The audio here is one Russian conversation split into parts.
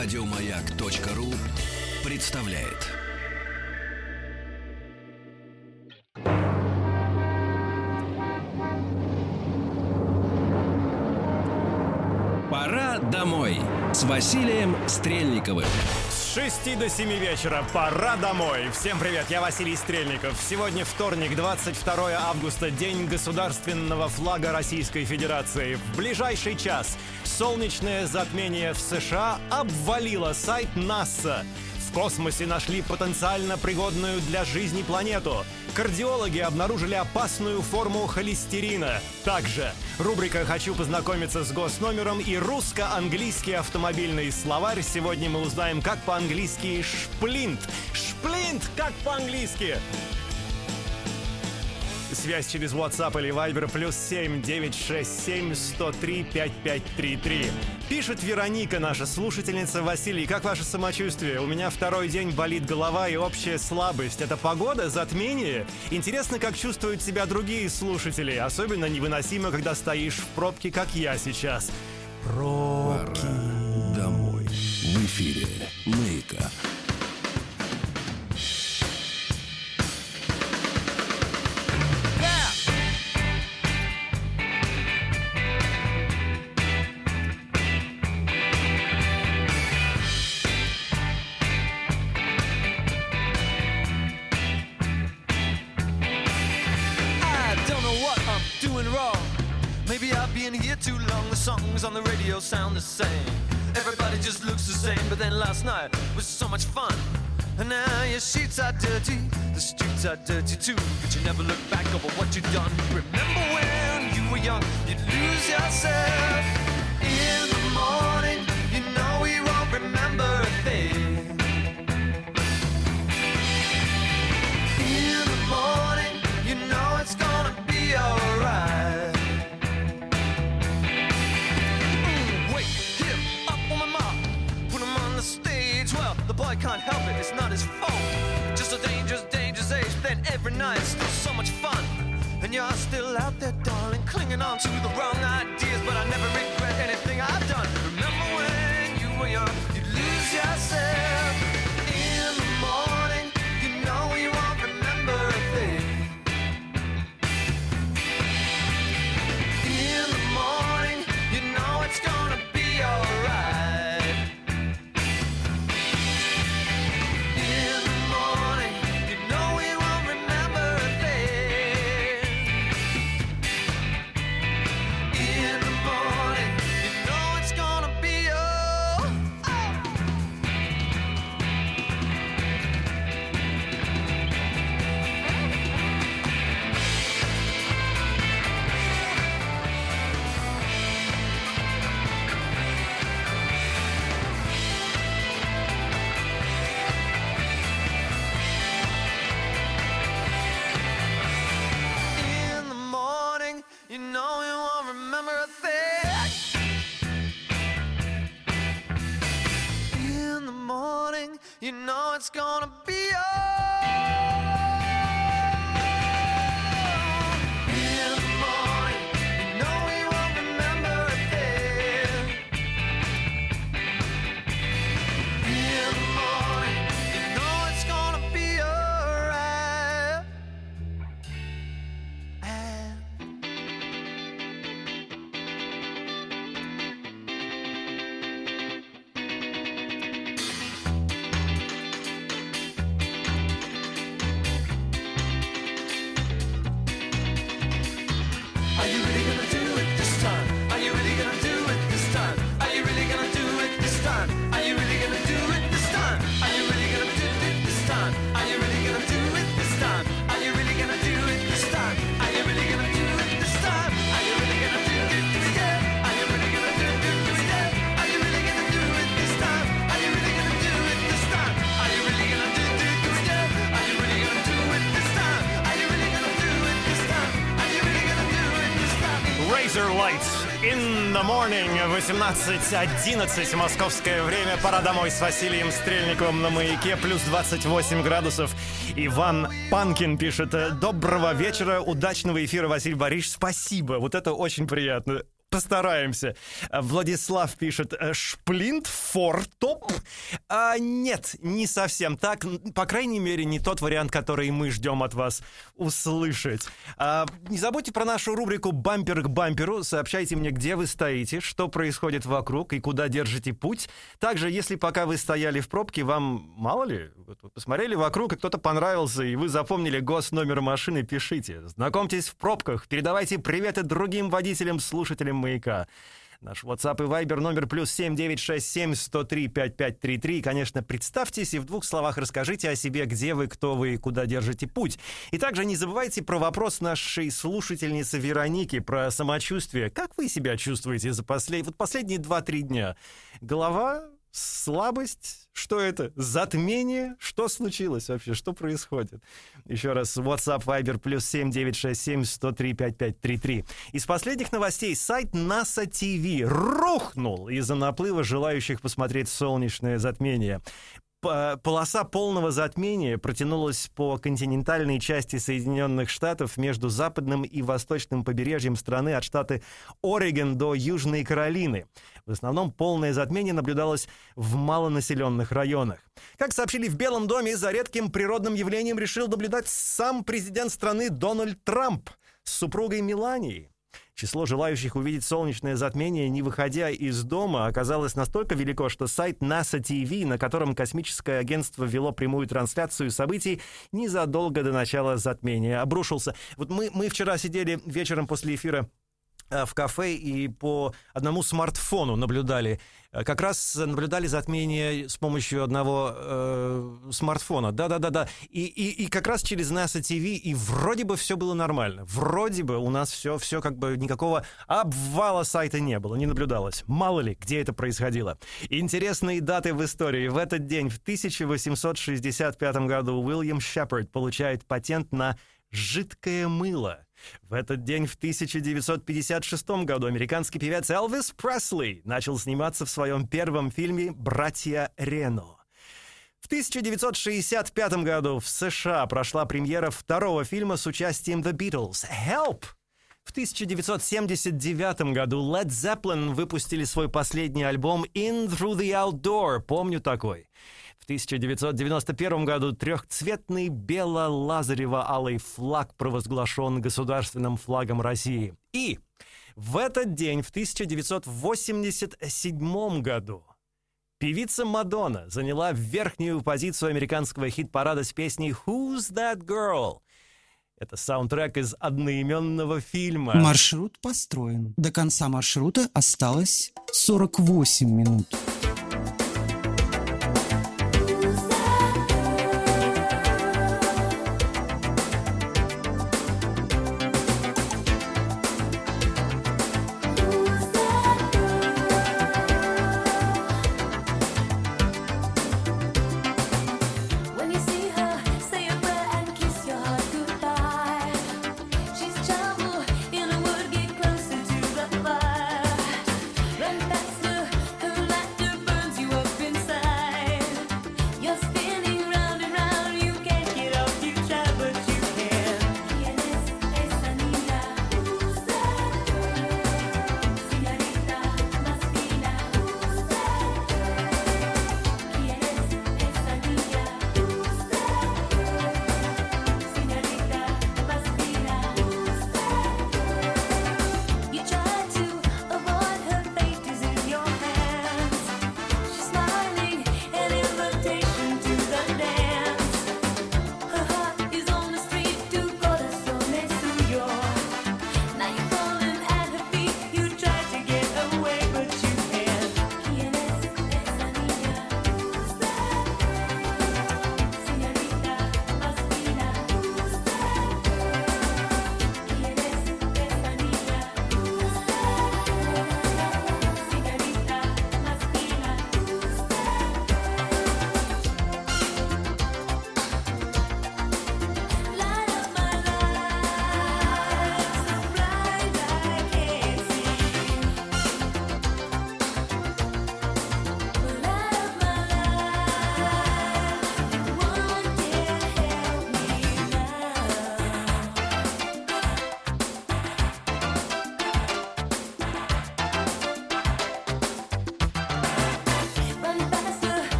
Радиомаяк.ру представляет. Пора домой с Василием Стрельниковым. С 6 до 7 вечера пора домой. Всем привет, я Василий Стрельников. Сегодня вторник, 22 августа, день государственного флага Российской Федерации. В ближайший час солнечное затмение в США обвалило сайт НАСА. В космосе нашли потенциально пригодную для жизни планету. Кардиологи обнаружили опасную форму холестерина. Также рубрика «Хочу познакомиться с госномером» и русско-английский автомобильный словарь. Сегодня мы узнаем, как по-английски «шплинт». «Шплинт» как по-английски? Связь через WhatsApp или Viber плюс 7 967 103 5533. Пишет Вероника, наша слушательница. Василий, как ваше самочувствие? У меня второй день болит голова и общая слабость. Это погода, затмение? Интересно, как чувствуют себя другие слушатели. Особенно невыносимо, когда стоишь в пробке, как я сейчас. Пробки. Пора домой. В эфире Маяка. Songs on the radio sound the same. Everybody just looks the same. But then last night was so much fun. And now your sheets are dirty, the streets are dirty too. But you never look back over what you've done. Remember when you were young, you'd lose yourself. Every night, still so much fun. And you're still out there, darling, clinging on to the wrong ideas. But I never regret anything I've done. 18.11 московское время. Пора домой с Василием Стрельниковым на маяке. Плюс 28 градусов. Иван Панкин пишет. Доброго вечера, удачного эфира, Василий Борисович. Спасибо. Вот это очень приятно. Постараемся. Владислав пишет э, «Шплинт фортоп». А, нет, не совсем так. По крайней мере, не тот вариант, который мы ждем от вас услышать. А, не забудьте про нашу рубрику «Бампер к бамперу». Сообщайте мне, где вы стоите, что происходит вокруг и куда держите путь. Также, если пока вы стояли в пробке, вам, мало ли, посмотрели вокруг, и кто-то понравился, и вы запомнили гос номер машины, пишите. Знакомьтесь в пробках, передавайте приветы другим водителям, слушателям «Маяка». Наш WhatsApp и Viber номер плюс 7967 103 5533. И, конечно, представьтесь и в двух словах расскажите о себе, где вы, кто вы и куда держите путь. И также не забывайте про вопрос нашей слушательницы Вероники про самочувствие. Как вы себя чувствуете за послед... вот последние 2-3 дня? Голова слабость? Что это? Затмение? Что случилось вообще? Что происходит? Еще раз, WhatsApp Viber плюс 7967 103 5533. Из последних новостей сайт NASA TV рухнул из-за наплыва желающих посмотреть солнечное затмение полоса полного затмения протянулась по континентальной части Соединенных Штатов между западным и восточным побережьем страны от штата Орегон до Южной Каролины. В основном полное затмение наблюдалось в малонаселенных районах. Как сообщили в Белом доме, за редким природным явлением решил наблюдать сам президент страны Дональд Трамп с супругой Меланией. Число желающих увидеть солнечное затмение, не выходя из дома, оказалось настолько велико, что сайт NASA TV, на котором космическое агентство вело прямую трансляцию событий, незадолго до начала затмения обрушился. Вот мы, мы вчера сидели вечером после эфира Э, в кафе и по одному смартфону наблюдали. Э, как раз наблюдали затмение с помощью одного э, смартфона. Да-да-да-да. И, и, и как раз через NASA TV, и вроде бы все было нормально. Вроде бы у нас все, все как бы никакого обвала сайта не было, не наблюдалось. Мало ли, где это происходило. Интересные даты в истории. В этот день, в 1865 году, Уильям Шепард получает патент на жидкое мыло. В этот день в 1956 году американский певец Элвис Пресли начал сниматься в своем первом фильме «Братья Рено». В 1965 году в США прошла премьера второго фильма с участием The Beatles «Help!». В 1979 году Led Zeppelin выпустили свой последний альбом «In Through the Outdoor», помню такой. В 1991 году трехцветный бело-лазарево-алый флаг провозглашен государственным флагом России. И в этот день, в 1987 году, певица Мадонна заняла верхнюю позицию американского хит-парада с песней «Who's That Girl?». Это саундтрек из одноименного фильма. Маршрут построен. До конца маршрута осталось 48 минут.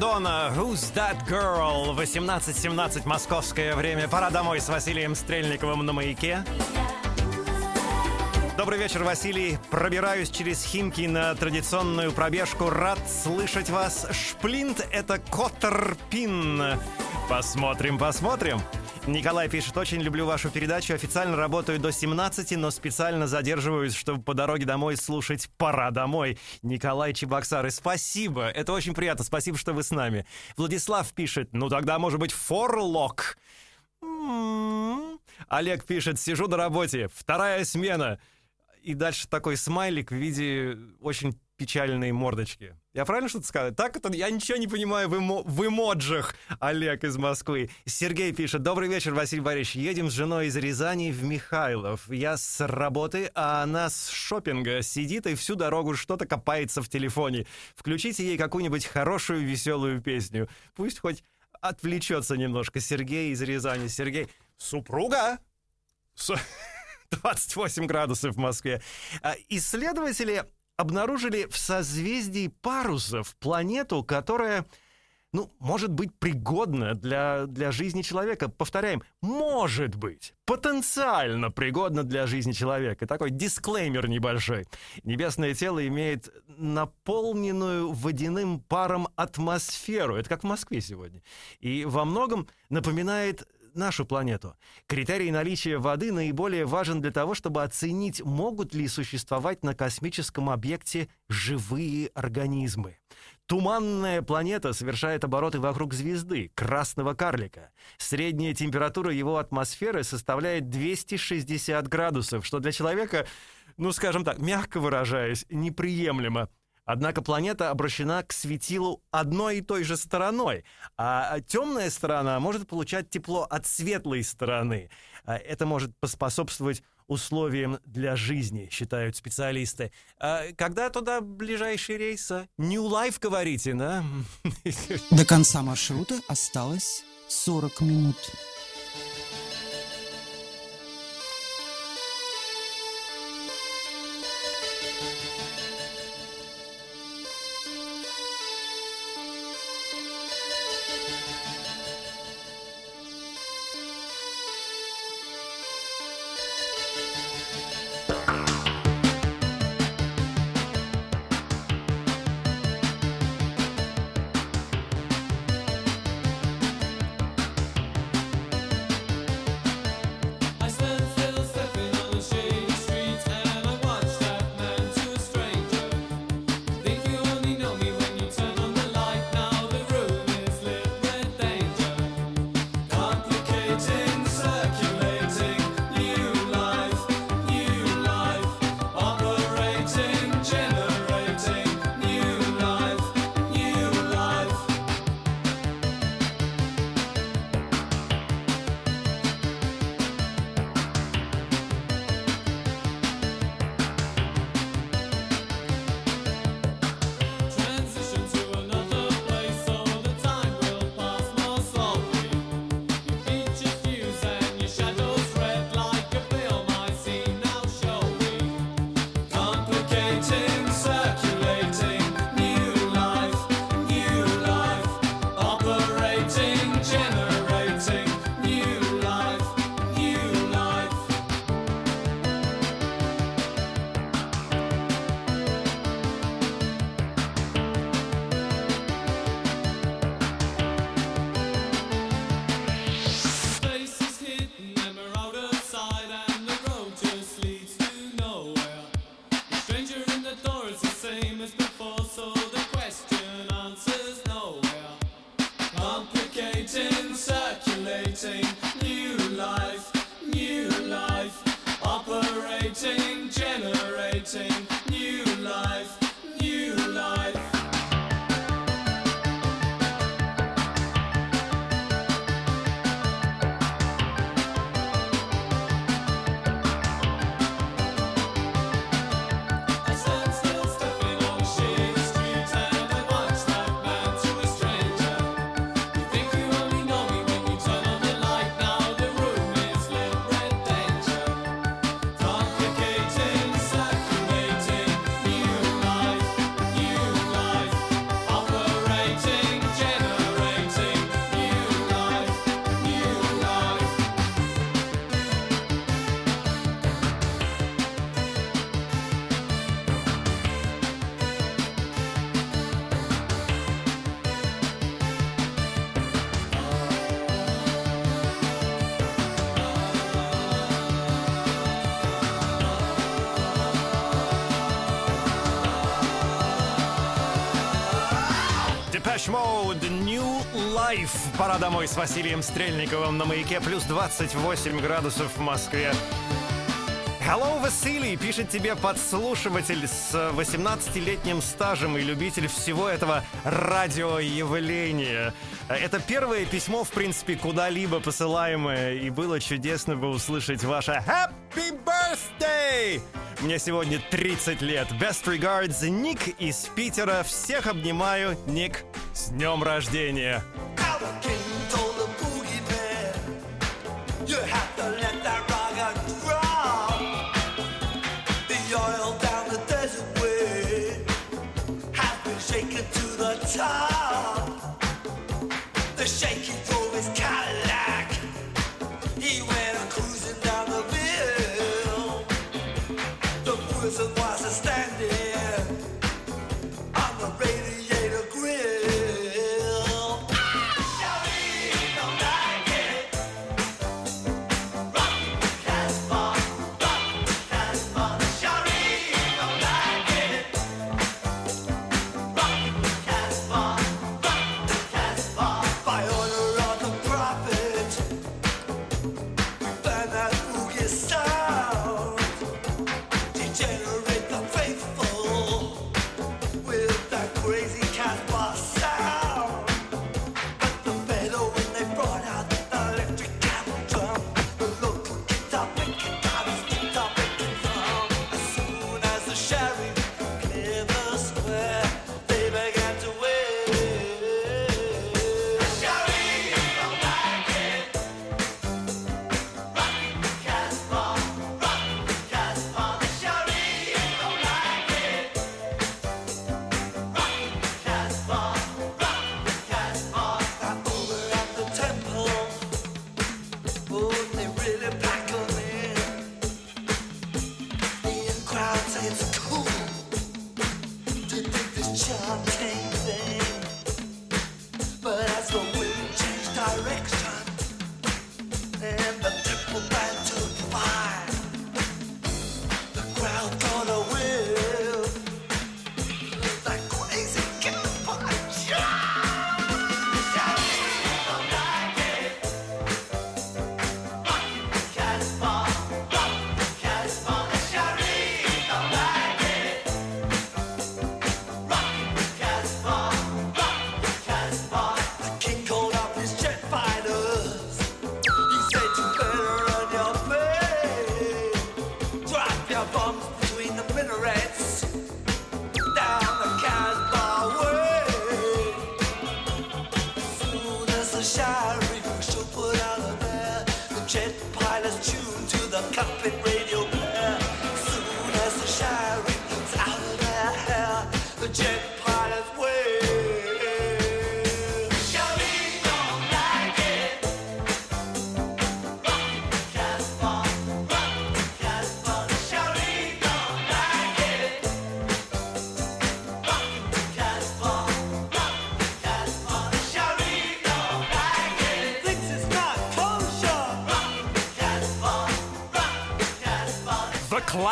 Мадонна, Who's That Girl? 18.17 московское время. Пора домой с Василием Стрельниковым на маяке. Добрый вечер, Василий. Пробираюсь через Химки на традиционную пробежку. Рад слышать вас. Шплинт — это Коттерпин. Посмотрим, посмотрим. Николай пишет, очень люблю вашу передачу. Официально работаю до 17, но специально задерживаюсь, чтобы по дороге домой слушать «Пора домой». Николай Чебоксары, спасибо. Это очень приятно. Спасибо, что вы с нами. Владислав пишет, ну тогда, может быть, «Форлок». М-м-м. Олег пишет, сижу на работе, вторая смена. И дальше такой смайлик в виде очень печальной мордочки. Я правильно что-то сказал? Так это я ничего не понимаю в, эмо, в эмоджах. Олег из Москвы. Сергей пишет. Добрый вечер, Василий Борисович. Едем с женой из Рязани в Михайлов. Я с работы, а она с шопинга сидит и всю дорогу что-то копается в телефоне. Включите ей какую-нибудь хорошую, веселую песню. Пусть хоть отвлечется немножко. Сергей из Рязани. Сергей. Супруга? С- 28 градусов в Москве. А, Исследователи обнаружили в созвездии парусов планету, которая, ну, может быть пригодна для, для жизни человека. Повторяем, может быть, потенциально пригодна для жизни человека. Такой дисклеймер небольшой. Небесное тело имеет наполненную водяным паром атмосферу. Это как в Москве сегодня. И во многом напоминает нашу планету. Критерий наличия воды наиболее важен для того, чтобы оценить, могут ли существовать на космическом объекте живые организмы. Туманная планета совершает обороты вокруг звезды, красного карлика. Средняя температура его атмосферы составляет 260 градусов, что для человека, ну, скажем так, мягко выражаясь, неприемлемо. Однако планета обращена к светилу одной и той же стороной, а темная сторона может получать тепло от светлой стороны. А Это может поспособствовать условиям для жизни, считают специалисты. А Когда туда ближайший рейс? а? New Life, говорите, да? До конца маршрута осталось 40 минут. Depeche Mode, New Life. Пора домой с Василием Стрельниковым на маяке. Плюс 28 градусов в Москве. Hello, Василий, пишет тебе подслушиватель с 18-летним стажем и любитель всего этого радиоявления. Это первое письмо, в принципе, куда-либо посылаемое, и было чудесно бы услышать ваше Happy Birthday! Мне сегодня 30 лет. Best regards, Ник из Питера. Всех обнимаю. Ник, с днем рождения!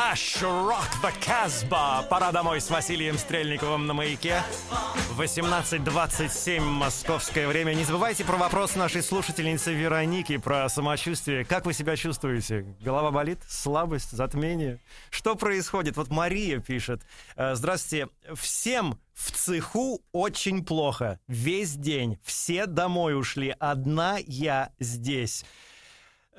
Clash, Rock the Casbah. Пора домой с Василием Стрельниковым на маяке. 18.27 московское время. Не забывайте про вопрос нашей слушательницы Вероники про самочувствие. Как вы себя чувствуете? Голова болит? Слабость? Затмение? Что происходит? Вот Мария пишет. э, Здравствуйте. Всем в цеху очень плохо. Весь день. Все домой ушли. Одна я здесь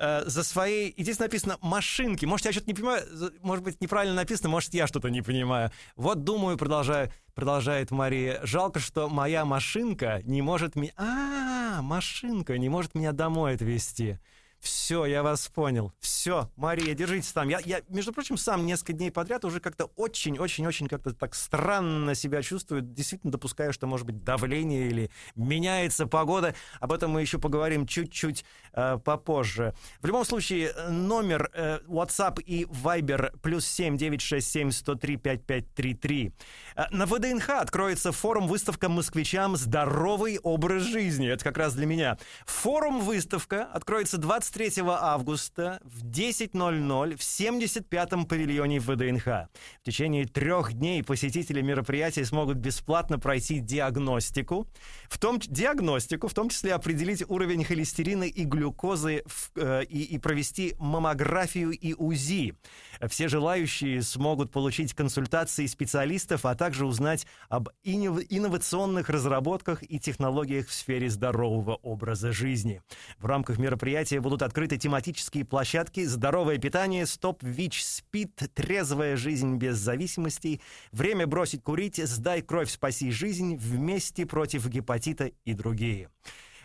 э, за своей... И здесь написано «машинки». Может, я что-то не понимаю, может быть, неправильно написано, может, я что-то не понимаю. Вот думаю, продолжаю, продолжает Мария, жалко, что моя машинка не может меня... А, машинка не может меня домой отвезти. Все, я вас понял. Все, Мария, держитесь там. Я, я, между прочим, сам несколько дней подряд уже как-то очень-очень-очень как-то так странно себя чувствую. Действительно допускаю, что, может быть, давление или меняется погода. Об этом мы еще поговорим чуть-чуть э, попозже. В любом случае, номер э, WhatsApp и Viber плюс 7 967 103 5533. Э, На ВДНХ откроется форум-выставка москвичам «Здоровый образ жизни». Это как раз для меня. Форум-выставка откроется 20 23 августа в 10.00 в 75-м павильоне ВДНХ. В течение трех дней посетители мероприятия смогут бесплатно пройти диагностику, в том, диагностику, в том числе определить уровень холестерина и глюкозы в, э, и, и провести маммографию и УЗИ. Все желающие смогут получить консультации специалистов, а также узнать об инновационных разработках и технологиях в сфере здорового образа жизни. В рамках мероприятия будут будут открыты тематические площадки «Здоровое питание», «Стоп ВИЧ спит, «Трезвая жизнь без зависимостей», «Время бросить курить», «Сдай кровь, спаси жизнь», «Вместе против гепатита» и другие.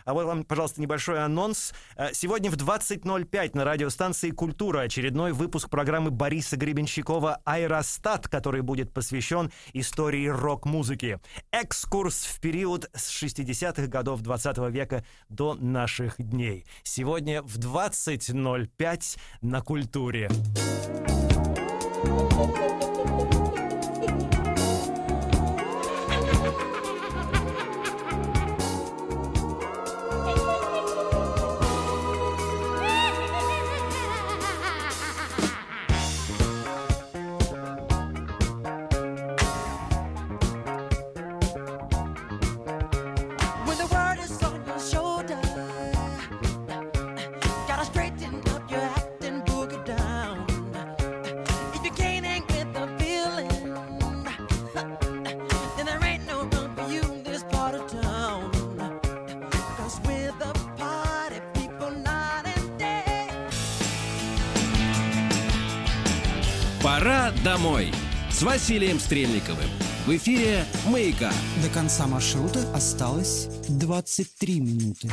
А вот вам, пожалуйста, небольшой анонс. Э, сегодня в 20.05 на радиостанции «Культура» очередной выпуск программы Бориса Гребенщикова «Аэростат», который будет посвящен истории рок-музыки. Экскурс в период с 60-х годов 20 века до наших дней. Сегодня в 20.05 на «Культуре». Thank you. с Василием Стрельниковым. В эфире «Маяка». До конца маршрута осталось 23 минуты.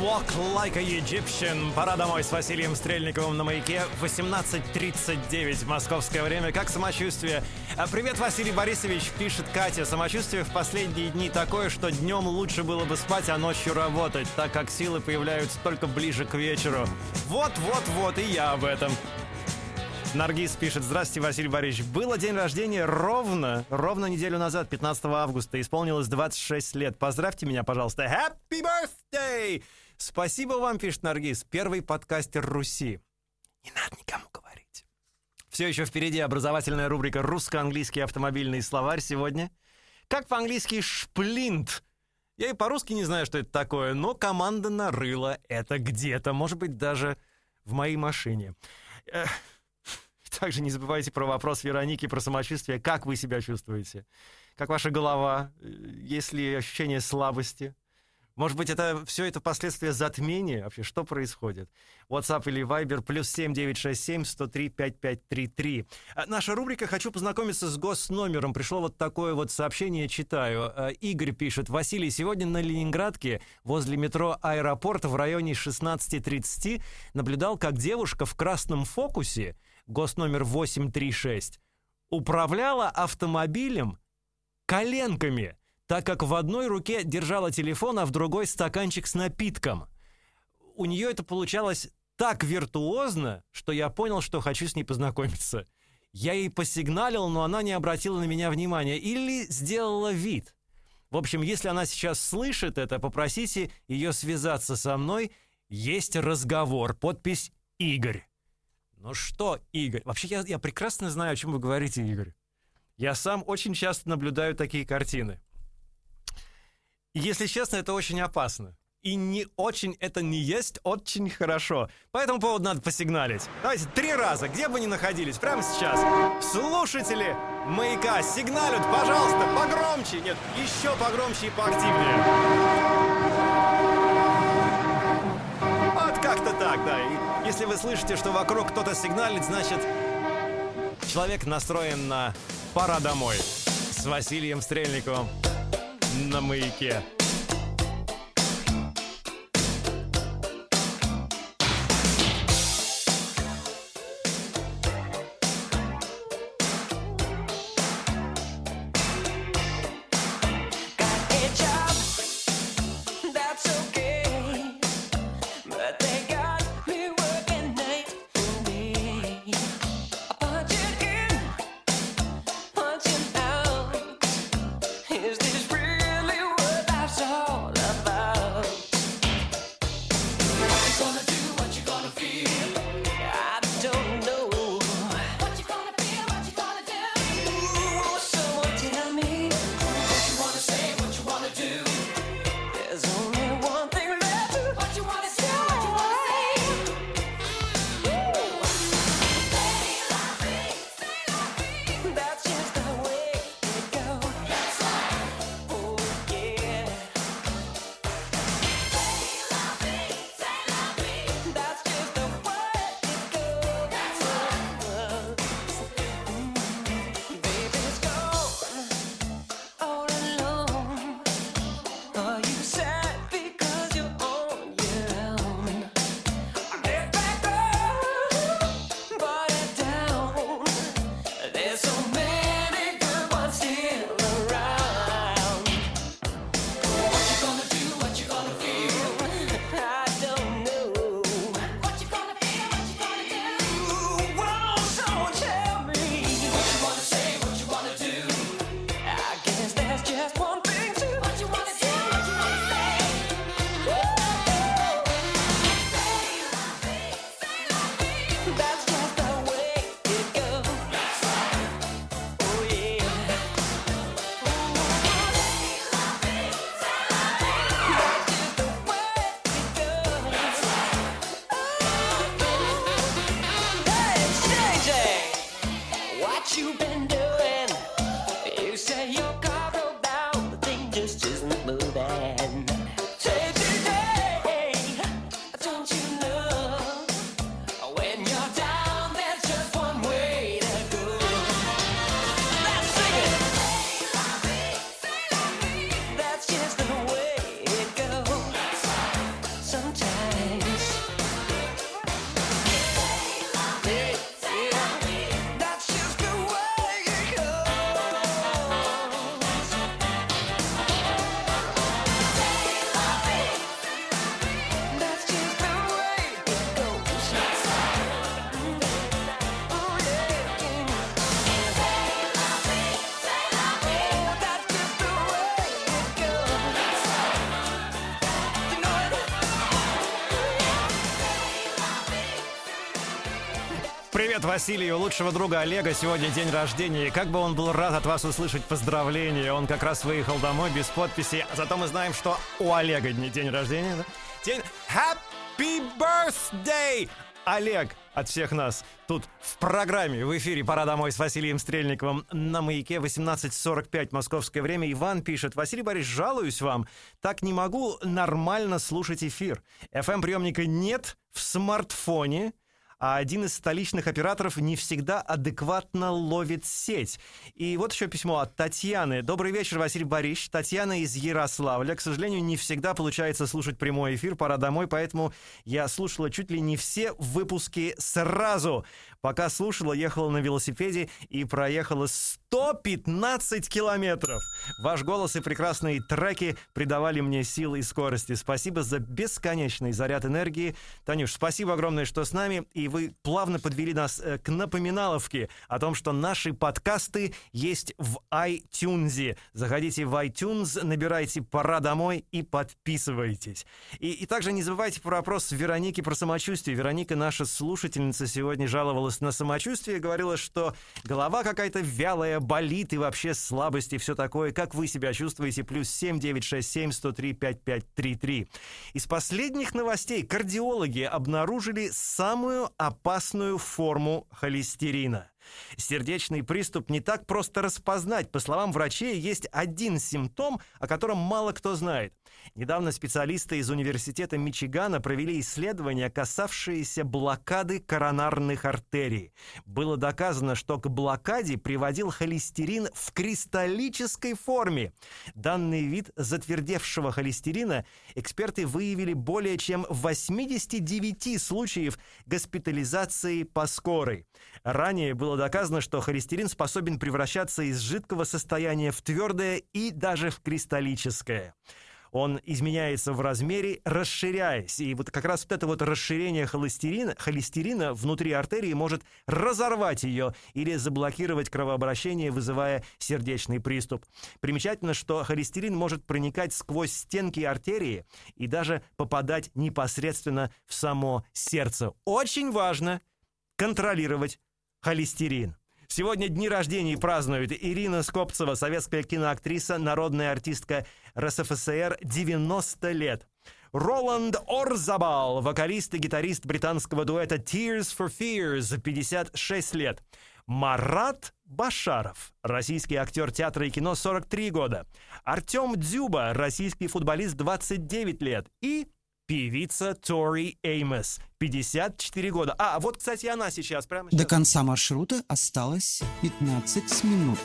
Walk Like a Egyptian. Пора домой с Василием Стрельниковым на маяке. 18.39 московское время. Как самочувствие? А, привет, Василий Борисович, пишет Катя. Самочувствие в последние дни такое, что днем лучше было бы спать, а ночью работать, так как силы появляются только ближе к вечеру. Вот-вот-вот и я об этом. Наргиз пишет, здравствуйте, Василий Борисович. Было день рождения ровно, ровно неделю назад, 15 августа. Исполнилось 26 лет. Поздравьте меня, пожалуйста. Happy birthday! Спасибо вам, пишет Наргиз. Первый подкастер Руси. Не надо никому говорить. Все еще впереди образовательная рубрика «Русско-английский автомобильный словарь» сегодня. Как по-английски «шплинт». Я и по-русски не знаю, что это такое, но команда нарыла это где-то, может быть, даже в моей машине. Также не забывайте про вопрос Вероники про самочувствие. Как вы себя чувствуете? Как ваша голова? Э, Есть ли ощущение слабости? Может быть, это все это последствия затмения? Вообще, что происходит? WhatsApp или Viber плюс 7967 103 5533. А, Наша рубрика «Хочу познакомиться с госномером». Пришло вот такое вот сообщение, читаю. А, Игорь пишет. Василий, сегодня на Ленинградке возле метро аэропорта в районе 16.30 наблюдал, как девушка в красном фокусе, госномер 836, управляла автомобилем коленками, так как в одной руке держала телефон, а в другой стаканчик с напитком. У нее это получалось так виртуозно, что я понял, что хочу с ней познакомиться. Я ей посигналил, но она не обратила на меня внимания или сделала вид. В общем, если она сейчас слышит это, попросите ее связаться со мной. Есть разговор. Подпись «Игорь». Ну что, Игорь? Вообще, я, я прекрасно знаю, о чем вы говорите, Игорь. Я сам очень часто наблюдаю такие картины. Если честно, это очень опасно. И не очень это не есть очень хорошо. По этому поводу надо посигналить. Давайте три раза, где бы ни находились, прямо сейчас. Слушатели маяка сигналят, пожалуйста, погромче. Нет, еще погромче и поактивнее. Вот как-то так, да. И если вы слышите, что вокруг кто-то сигналит, значит, человек настроен на «пора домой» с Василием Стрельниковым на маяке. Привет Василию, лучшего друга Олега. Сегодня день рождения. И как бы он был рад от вас услышать поздравления. Он как раз выехал домой без подписи. Зато мы знаем, что у Олега не день рождения. Да? День Happy Birthday! Олег от всех нас тут в программе в эфире «Пора домой» с Василием Стрельниковым на «Маяке» 18.45 московское время. Иван пишет, Василий Борисович, жалуюсь вам, так не могу нормально слушать эфир. FM-приемника нет в смартфоне, а один из столичных операторов не всегда адекватно ловит сеть. И вот еще письмо от Татьяны. Добрый вечер, Василий Борисович. Татьяна из Ярославля. К сожалению, не всегда получается слушать прямой эфир. Пора домой, поэтому я слушала чуть ли не все выпуски сразу. Пока слушала, ехала на велосипеде и проехала 115 километров. Ваш голос и прекрасные треки придавали мне сил и скорости. Спасибо за бесконечный заряд энергии. Танюш, спасибо огромное, что с нами. И вы плавно подвели нас э, к напоминаловке о том, что наши подкасты есть в iTunes. Заходите в iTunes, набирайте «Пора домой» и подписывайтесь. И, и также не забывайте про вопрос Вероники про самочувствие. Вероника, наша слушательница, сегодня жаловалась на самочувствие, говорила, что голова какая-то вялая, болит и вообще слабость и все такое. Как вы себя чувствуете? Плюс 7 967 103 5533. Из последних новостей кардиологи обнаружили самую опасную форму холестерина. Сердечный приступ не так просто распознать. По словам врачей, есть один симптом, о котором мало кто знает. Недавно специалисты из Университета Мичигана провели исследования, касавшиеся блокады коронарных артерий. Было доказано, что к блокаде приводил холестерин в кристаллической форме. Данный вид затвердевшего холестерина эксперты выявили более чем в 89 случаев госпитализации по скорой. Ранее было доказано, что холестерин способен превращаться из жидкого состояния в твердое и даже в кристаллическое он изменяется в размере, расширяясь. И вот как раз вот это вот расширение холестерина, холестерина внутри артерии может разорвать ее или заблокировать кровообращение, вызывая сердечный приступ. Примечательно, что холестерин может проникать сквозь стенки артерии и даже попадать непосредственно в само сердце. Очень важно контролировать холестерин. Сегодня дни рождения празднуют Ирина Скопцева, советская киноактриса, народная артистка РСФСР, 90 лет. Роланд Орзабал, вокалист и гитарист британского дуэта Tears for Fears, 56 лет. Марат Башаров, российский актер театра и кино, 43 года. Артем Дзюба, российский футболист, 29 лет. И певица Тори Эймос, 54 года. А, вот, кстати, она сейчас прямо До сейчас. конца маршрута осталось 15 минут.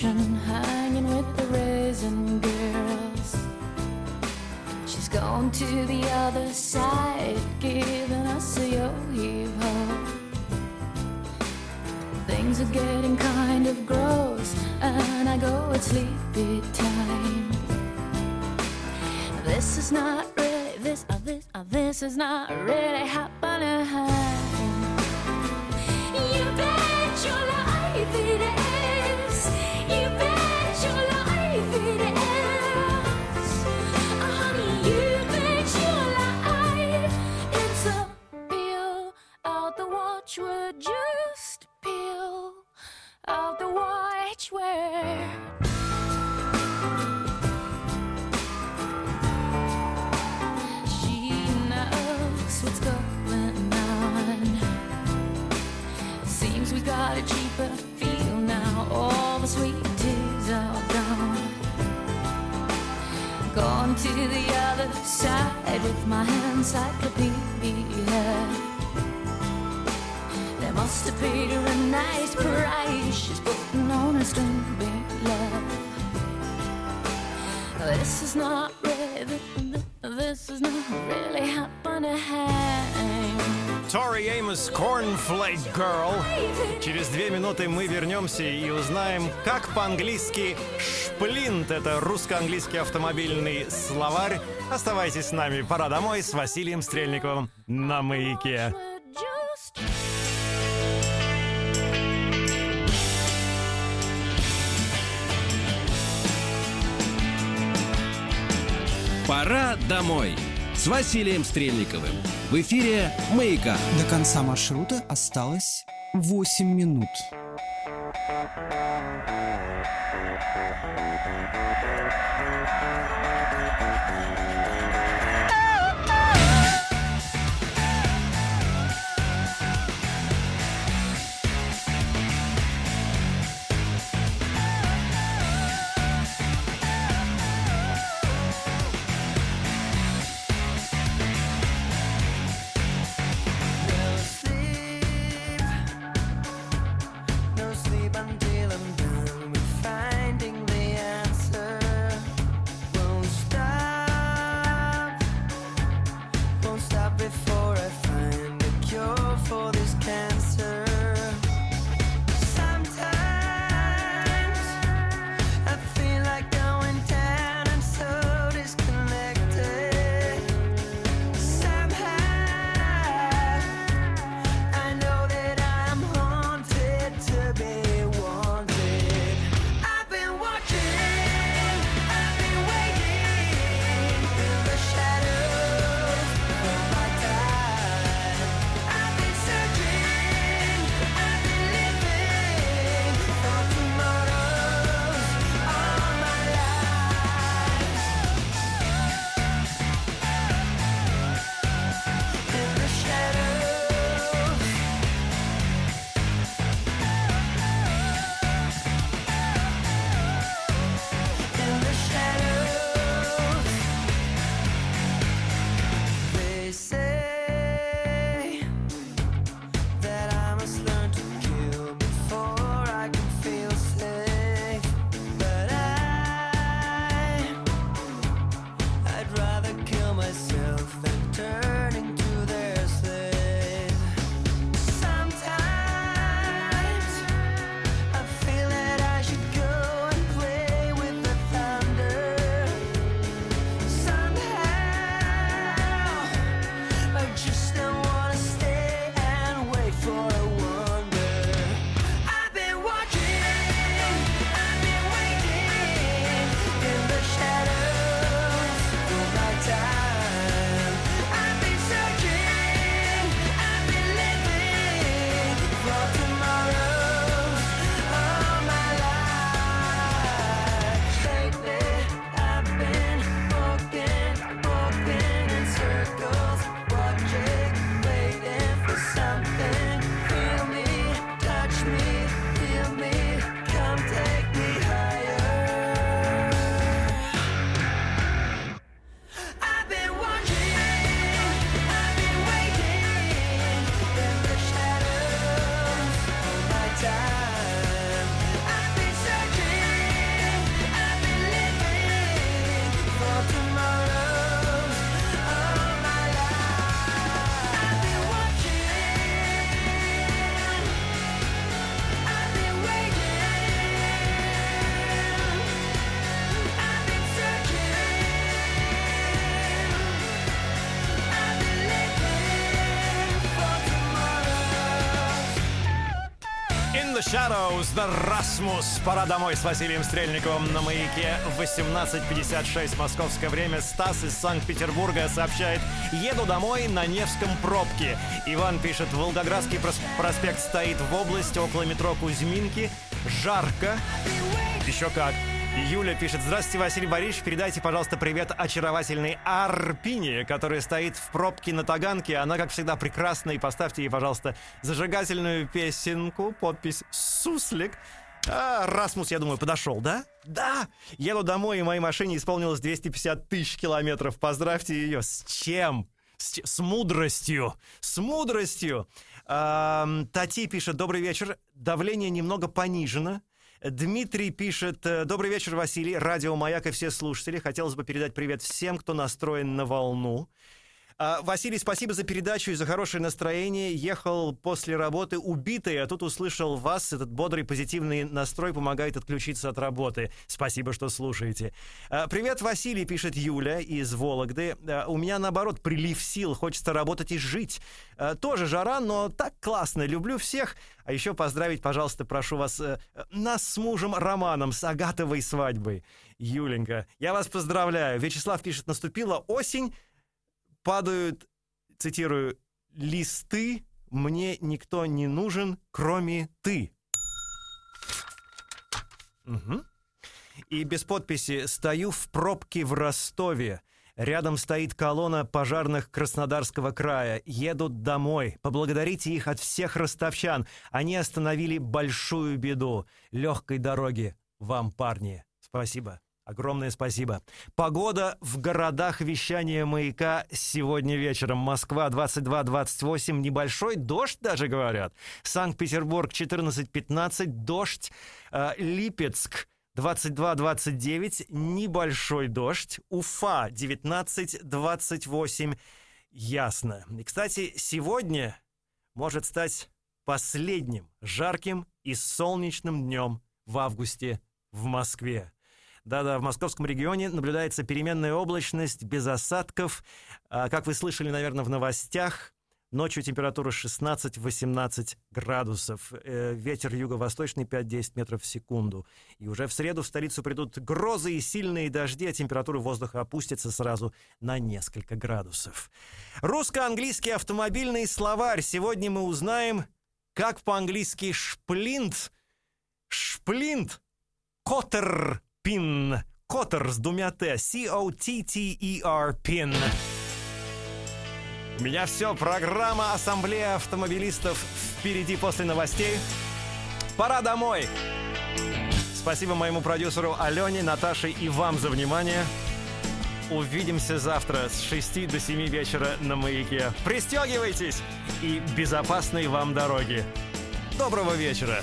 Solution, hanging with the raisin girls. She's gone to the other side, giving us a yo-yo. Things are getting kind of gross, and I go at sleepy time. This is not really this. Uh, this. Uh, this is not really happening. To the other side with my encyclopedia. They must have paid her a nice price. She's putting on a string big love. This is not really, this is not really happening. Тори Эймос Cornflake Girl. Через две минуты мы вернемся и узнаем, как по-английски шплинт — это русско-английский автомобильный словарь. Оставайтесь с нами. Пора домой с Василием Стрельниковым на «Маяке». Пора домой с Василием Стрельниковым. В эфире «Маяка». До конца маршрута осталось 8 минут. No Shadows, The Rasmus. Пора домой с Василием Стрельниковым на маяке. 18.56 московское время. Стас из Санкт-Петербурга сообщает, еду домой на Невском пробке. Иван пишет, Волгоградский прос- проспект стоит в области около метро Кузьминки. Жарко. Еще как. Юля пишет, здравствуйте, Василий Борисович, передайте, пожалуйста, привет очаровательной Арпине, которая стоит в пробке на Таганке. Она, как всегда, прекрасна. И поставьте ей, пожалуйста, зажигательную песенку, подпись «Суслик». А, Расмус, я думаю, подошел, да? Да! Еду домой, и моей машине исполнилось 250 тысяч километров. Поздравьте ее. С чем? С, с мудростью. С мудростью. Ам, Тати пишет, добрый вечер. Давление немного понижено. Дмитрий пишет, э, добрый вечер, Василий, радио «Маяк» и все слушатели. Хотелось бы передать привет всем, кто настроен на волну. А, Василий, спасибо за передачу и за хорошее настроение. Ехал после работы убитый, а тут услышал вас. Этот бодрый, позитивный настрой помогает отключиться от работы. Спасибо, что слушаете. А, Привет, Василий, пишет Юля из Вологды. А, У меня, наоборот, прилив сил. Хочется работать и жить. Тоже жара, но так классно. Люблю всех. А еще поздравить, пожалуйста, прошу вас, э, нас с мужем Романом, с Агатовой свадьбой. Юленька, я вас поздравляю. Вячеслав пишет, наступила осень, падают, цитирую, листы, мне никто не нужен, кроме ты. Мгм. И без подписи «Стою в пробке в Ростове». Рядом стоит колонна пожарных Краснодарского края. Едут домой. Поблагодарите их от всех ростовчан. Они остановили большую беду. Легкой дороги вам, парни. Спасибо. Огромное спасибо. Погода в городах вещания маяка сегодня вечером. Москва 22-28, небольшой дождь даже говорят. Санкт-Петербург 14-15, дождь. Э, Липецк 22-29, небольшой дождь. Уфа 19-28, ясно. И, кстати, сегодня может стать последним жарким и солнечным днем в августе в Москве. Да-да, в московском регионе наблюдается переменная облачность, без осадков. А, Как вы слышали, наверное, в новостях, ночью температура 16-18 градусов. Э, Ветер юго-восточный 5-10 метров в секунду. И уже в среду в столицу придут грозы и сильные дожди, а температура воздуха опустится сразу на несколько градусов. Русско-английский автомобильный словарь. Сегодня мы узнаем, как по-английски шплинт, шплинт, Коттер пин. Коттер с двумя Т. C-O-T-T-E-R пин. У меня все. Программа Ассамблея автомобилистов впереди после новостей. Пора домой. Спасибо моему продюсеру Алене, Наташе и вам за внимание. Увидимся завтра с 6 до 7 вечера на маяке. Пристегивайтесь и безопасной вам дороги. Доброго вечера.